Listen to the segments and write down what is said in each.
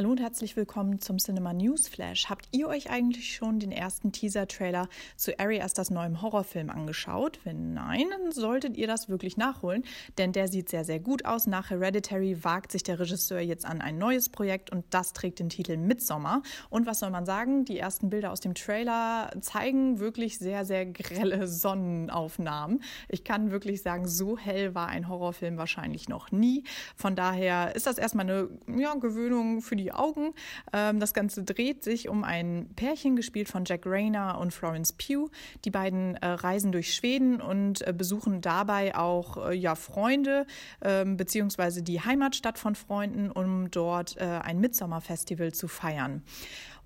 Hallo und herzlich willkommen zum Cinema News Flash. Habt ihr euch eigentlich schon den ersten Teaser-Trailer zu Ari Asters neuem Horrorfilm angeschaut? Wenn nein, dann solltet ihr das wirklich nachholen, denn der sieht sehr, sehr gut aus. Nach Hereditary wagt sich der Regisseur jetzt an ein neues Projekt und das trägt den Titel Midsommer. Und was soll man sagen? Die ersten Bilder aus dem Trailer zeigen wirklich sehr, sehr grelle Sonnenaufnahmen. Ich kann wirklich sagen, so hell war ein Horrorfilm wahrscheinlich noch nie. Von daher ist das erstmal eine ja, Gewöhnung für die die Augen. Ähm, das Ganze dreht sich um ein Pärchen, gespielt von Jack Rayner und Florence Pugh. Die beiden äh, reisen durch Schweden und äh, besuchen dabei auch äh, ja, Freunde ähm, beziehungsweise die Heimatstadt von Freunden, um dort äh, ein Midsommerfestival zu feiern.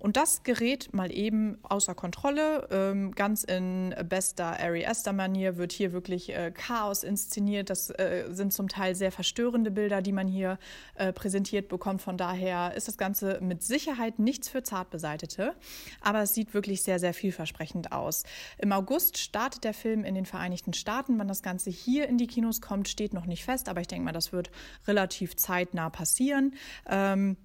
Und das gerät mal eben außer Kontrolle. Ähm, ganz in bester Ari Aster-Manier wird hier wirklich äh, Chaos inszeniert. Das äh, sind zum Teil sehr verstörende Bilder, die man hier äh, präsentiert bekommt. Von daher ist das Ganze mit Sicherheit nichts für Zartbeseitete. Aber es sieht wirklich sehr, sehr vielversprechend aus. Im August startet der Film in den Vereinigten Staaten. Wann das Ganze hier in die Kinos kommt, steht noch nicht fest. Aber ich denke mal, das wird relativ zeitnah passieren. Ähm,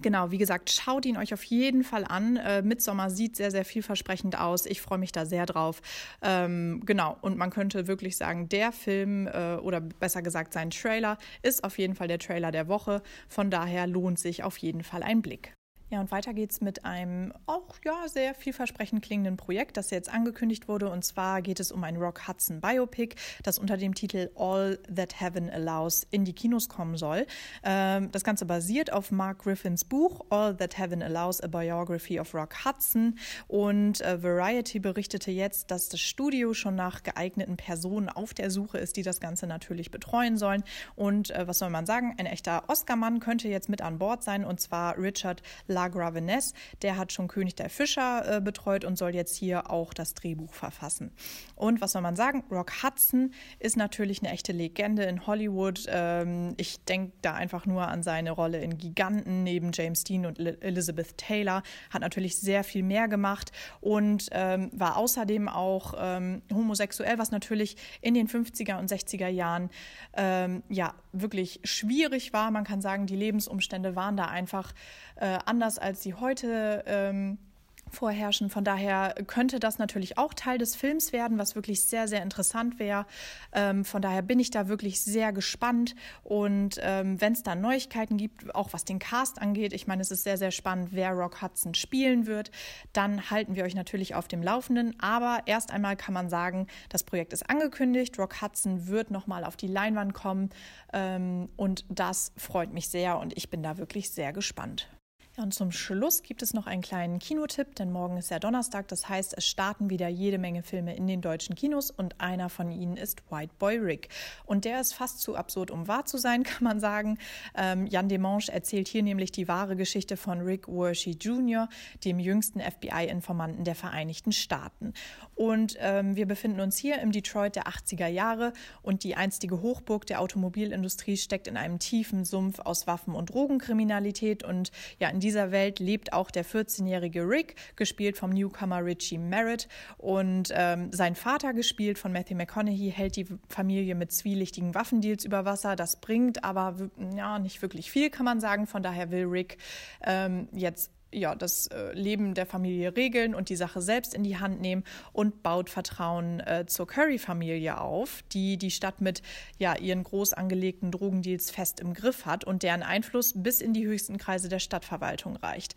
Genau, wie gesagt, schaut ihn euch auf jeden Fall an. Äh, Midsommer sieht sehr, sehr vielversprechend aus. Ich freue mich da sehr drauf. Ähm, genau, und man könnte wirklich sagen, der Film äh, oder besser gesagt sein Trailer ist auf jeden Fall der Trailer der Woche. Von daher lohnt sich auf jeden Fall ein Blick. Ja, und weiter geht's mit einem auch ja sehr vielversprechend klingenden Projekt, das jetzt angekündigt wurde. Und zwar geht es um ein Rock Hudson Biopic, das unter dem Titel All That Heaven Allows in die Kinos kommen soll. Ähm, das Ganze basiert auf Mark Griffins Buch All That Heaven Allows: A Biography of Rock Hudson. Und äh, Variety berichtete jetzt, dass das Studio schon nach geeigneten Personen auf der Suche ist, die das Ganze natürlich betreuen sollen. Und äh, was soll man sagen? Ein echter Oscar-Mann könnte jetzt mit an Bord sein, und zwar Richard La Graveness. Der hat schon König der Fischer äh, betreut und soll jetzt hier auch das Drehbuch verfassen. Und was soll man sagen? Rock Hudson ist natürlich eine echte Legende in Hollywood. Ähm, ich denke da einfach nur an seine Rolle in Giganten neben James Dean und Elizabeth Taylor. Hat natürlich sehr viel mehr gemacht und ähm, war außerdem auch ähm, homosexuell, was natürlich in den 50er und 60er Jahren ähm, ja wirklich schwierig war. Man kann sagen, die Lebensumstände waren da einfach äh, anders, als sie heute ähm, vorherrschen. Von daher könnte das natürlich auch Teil des Films werden, was wirklich sehr, sehr interessant wäre. Ähm, von daher bin ich da wirklich sehr gespannt. Und ähm, wenn es da Neuigkeiten gibt, auch was den Cast angeht, ich meine, es ist sehr, sehr spannend, wer Rock Hudson spielen wird, dann halten wir euch natürlich auf dem Laufenden. Aber erst einmal kann man sagen, das Projekt ist angekündigt. Rock Hudson wird nochmal auf die Leinwand kommen. Ähm, und das freut mich sehr und ich bin da wirklich sehr gespannt. Und zum Schluss gibt es noch einen kleinen Kinotipp, denn morgen ist ja Donnerstag. Das heißt, es starten wieder jede Menge Filme in den deutschen Kinos und einer von ihnen ist White Boy Rick. Und der ist fast zu absurd, um wahr zu sein, kann man sagen. Ähm, Jan Demange erzählt hier nämlich die wahre Geschichte von Rick Worshey Jr., dem jüngsten FBI-Informanten der Vereinigten Staaten. Und ähm, wir befinden uns hier im Detroit der 80er Jahre und die einstige Hochburg der Automobilindustrie steckt in einem tiefen Sumpf aus Waffen- und Drogenkriminalität und ja, in dieser Welt lebt auch der 14-jährige Rick, gespielt vom Newcomer Richie Merritt. Und ähm, sein Vater, gespielt von Matthew McConaughey, hält die Familie mit zwielichtigen Waffendeals über Wasser. Das bringt aber ja, nicht wirklich viel, kann man sagen. Von daher will Rick ähm, jetzt ja, das äh, Leben der Familie regeln und die Sache selbst in die Hand nehmen und baut Vertrauen äh, zur Curry-Familie auf, die die Stadt mit ja, ihren groß angelegten Drogendeals fest im Griff hat und deren Einfluss bis in die höchsten Kreise der Stadtverwaltung reicht.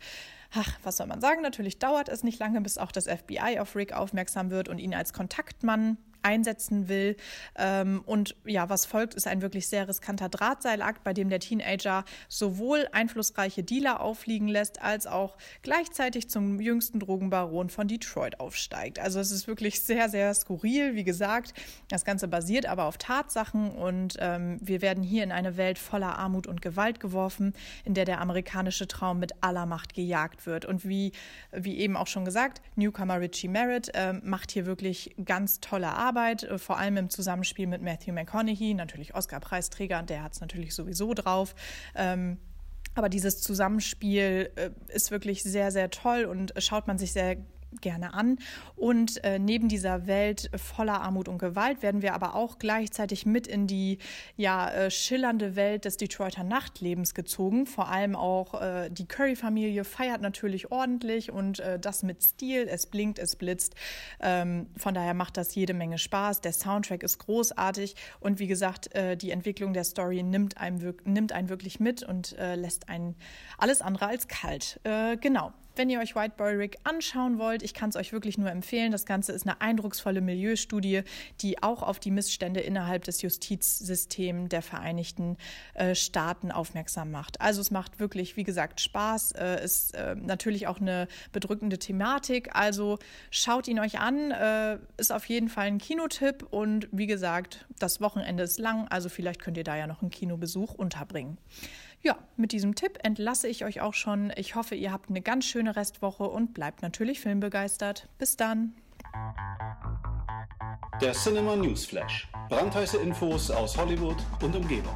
Ach, was soll man sagen? Natürlich dauert es nicht lange, bis auch das FBI auf Rick aufmerksam wird und ihn als Kontaktmann einsetzen will. Ähm, und ja, was folgt, ist ein wirklich sehr riskanter Drahtseilakt, bei dem der Teenager sowohl einflussreiche Dealer auffliegen lässt, als auch gleichzeitig zum jüngsten Drogenbaron von Detroit aufsteigt. Also es ist wirklich sehr, sehr skurril. Wie gesagt, das Ganze basiert aber auf Tatsachen und ähm, wir werden hier in eine Welt voller Armut und Gewalt geworfen, in der der amerikanische Traum mit aller Macht gejagt wird. Und wie, wie eben auch schon gesagt, Newcomer Richie Merritt äh, macht hier wirklich ganz tolle Arbeit. Arbeit, äh, vor allem im Zusammenspiel mit Matthew McConaughey, natürlich Oscar-Preisträger, der hat es natürlich sowieso drauf. Ähm, aber dieses Zusammenspiel äh, ist wirklich sehr, sehr toll und schaut man sich sehr gerne an. Und äh, neben dieser Welt voller Armut und Gewalt werden wir aber auch gleichzeitig mit in die ja, äh, schillernde Welt des Detroiter Nachtlebens gezogen. Vor allem auch äh, die Curry-Familie feiert natürlich ordentlich und äh, das mit Stil. Es blinkt, es blitzt. Ähm, von daher macht das jede Menge Spaß. Der Soundtrack ist großartig und wie gesagt, äh, die Entwicklung der Story nimmt, einem, nimmt einen wirklich mit und äh, lässt einen alles andere als kalt. genau. Wenn ihr euch White Boy Rick anschauen wollt, ich kann es euch wirklich nur empfehlen. Das Ganze ist eine eindrucksvolle Milieustudie, die auch auf die Missstände innerhalb des Justizsystems der Vereinigten äh, Staaten aufmerksam macht. Also es macht wirklich, wie gesagt, Spaß. Äh, ist äh, natürlich auch eine bedrückende Thematik. Also schaut ihn euch an. Äh, ist auf jeden Fall ein Kinotipp und wie gesagt, das Wochenende ist lang, also vielleicht könnt ihr da ja noch einen Kinobesuch unterbringen. Ja, mit diesem Tipp entlasse ich euch auch schon. Ich hoffe, ihr habt eine ganz schöne Restwoche und bleibt natürlich filmbegeistert. Bis dann. Der Cinema News Flash. Brandheiße Infos aus Hollywood und Umgebung.